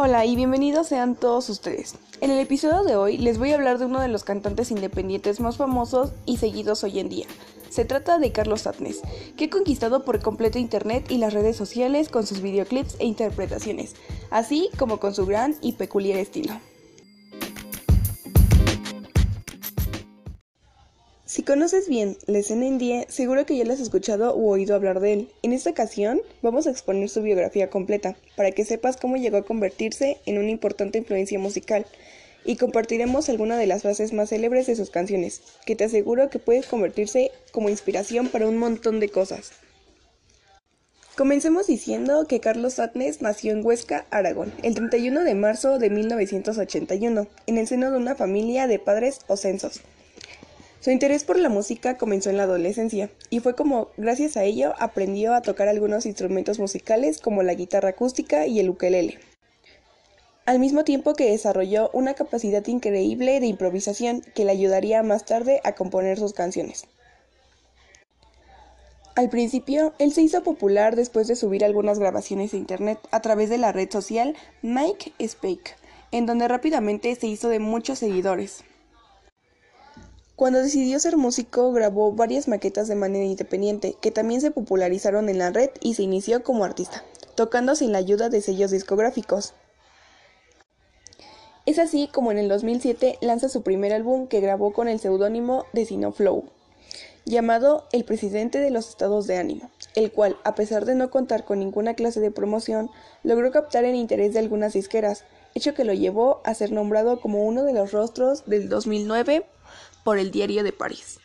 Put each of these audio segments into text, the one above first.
Hola y bienvenidos sean todos ustedes. En el episodio de hoy les voy a hablar de uno de los cantantes independientes más famosos y seguidos hoy en día. Se trata de Carlos Satnes, que ha conquistado por completo internet y las redes sociales con sus videoclips e interpretaciones, así como con su gran y peculiar estilo. Si conoces bien la escena indie, seguro que ya la has escuchado o oído hablar de él. En esta ocasión vamos a exponer su biografía completa, para que sepas cómo llegó a convertirse en una importante influencia musical, y compartiremos algunas de las frases más célebres de sus canciones, que te aseguro que puedes convertirse como inspiración para un montón de cosas. Comencemos diciendo que Carlos Satnes nació en Huesca, Aragón, el 31 de marzo de 1981, en el seno de una familia de padres ocensos. Su interés por la música comenzó en la adolescencia y fue como gracias a ello aprendió a tocar algunos instrumentos musicales como la guitarra acústica y el ukelele. Al mismo tiempo que desarrolló una capacidad increíble de improvisación que le ayudaría más tarde a componer sus canciones. Al principio, él se hizo popular después de subir algunas grabaciones a internet a través de la red social Mike Speak, en donde rápidamente se hizo de muchos seguidores. Cuando decidió ser músico, grabó varias maquetas de manera independiente, que también se popularizaron en la red y se inició como artista, tocando sin la ayuda de sellos discográficos. Es así como en el 2007 lanza su primer álbum que grabó con el seudónimo de Sinoflow, llamado El Presidente de los Estados de Ánimo, el cual, a pesar de no contar con ninguna clase de promoción, logró captar el interés de algunas disqueras, hecho que lo llevó a ser nombrado como uno de los rostros del 2009 por el Diario de París.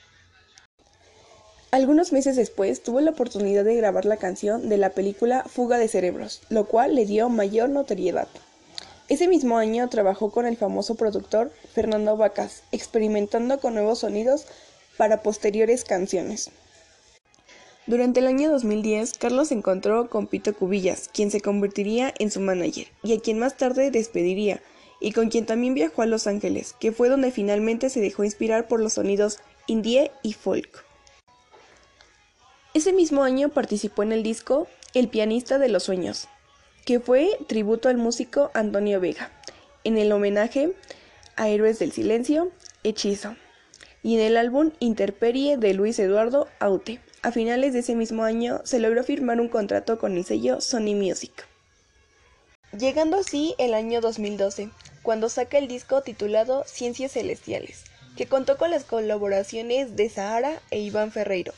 Algunos meses después tuvo la oportunidad de grabar la canción de la película Fuga de Cerebros, lo cual le dio mayor notoriedad. Ese mismo año trabajó con el famoso productor Fernando Vacas, experimentando con nuevos sonidos para posteriores canciones. Durante el año 2010, Carlos se encontró con Pito Cubillas, quien se convertiría en su manager y a quien más tarde despediría, y con quien también viajó a Los Ángeles, que fue donde finalmente se dejó inspirar por los sonidos indie y folk. Ese mismo año participó en el disco El pianista de los sueños, que fue tributo al músico Antonio Vega, en el homenaje a Héroes del Silencio, Hechizo, y en el álbum Interperie de Luis Eduardo Aute. A finales de ese mismo año se logró firmar un contrato con el sello Sony Music. Llegando así el año 2012, cuando saca el disco titulado Ciencias Celestiales, que contó con las colaboraciones de Sahara e Iván Ferreiro.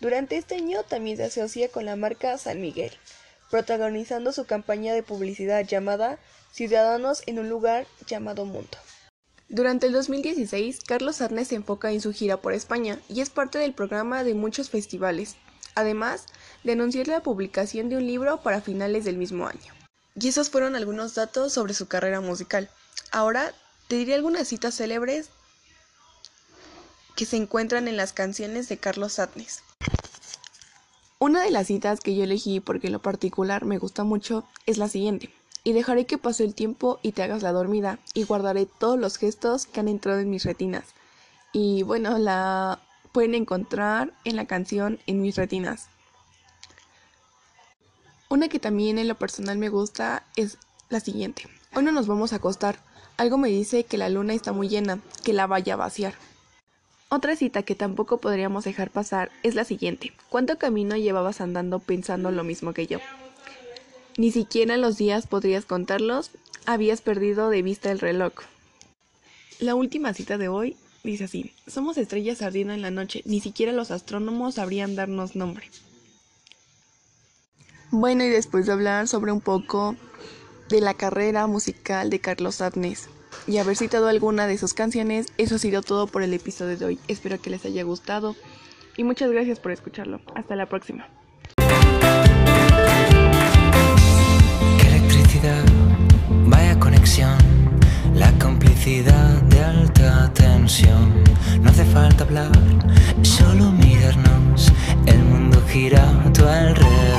Durante este año también se asocia con la marca San Miguel, protagonizando su campaña de publicidad llamada Ciudadanos en un lugar llamado Mundo. Durante el 2016, Carlos Arnes se enfoca en su gira por España y es parte del programa de muchos festivales. Además, de anunciar la publicación de un libro para finales del mismo año. Y esos fueron algunos datos sobre su carrera musical. Ahora te diré algunas citas célebres que se encuentran en las canciones de Carlos Satnes. Una de las citas que yo elegí porque en lo particular me gusta mucho es la siguiente. Y dejaré que pase el tiempo y te hagas la dormida y guardaré todos los gestos que han entrado en mis retinas. Y bueno, la pueden encontrar en la canción En mis retinas. Una que también en lo personal me gusta es la siguiente. Hoy no nos vamos a acostar. Algo me dice que la luna está muy llena, que la vaya a vaciar. Otra cita que tampoco podríamos dejar pasar es la siguiente. ¿Cuánto camino llevabas andando pensando lo mismo que yo? Ni siquiera los días podrías contarlos, habías perdido de vista el reloj. La última cita de hoy dice así, somos estrellas ardiendo en la noche, ni siquiera los astrónomos sabrían darnos nombre. Bueno, y después de hablar sobre un poco de la carrera musical de Carlos Arnes y haber citado alguna de sus canciones, eso ha sido todo por el episodio de hoy. Espero que les haya gustado y muchas gracias por escucharlo. Hasta la próxima. Electricidad, vaya conexión, la complicidad de alta tensión. No hace falta hablar, solo mirarnos, el mundo gira a tu alrededor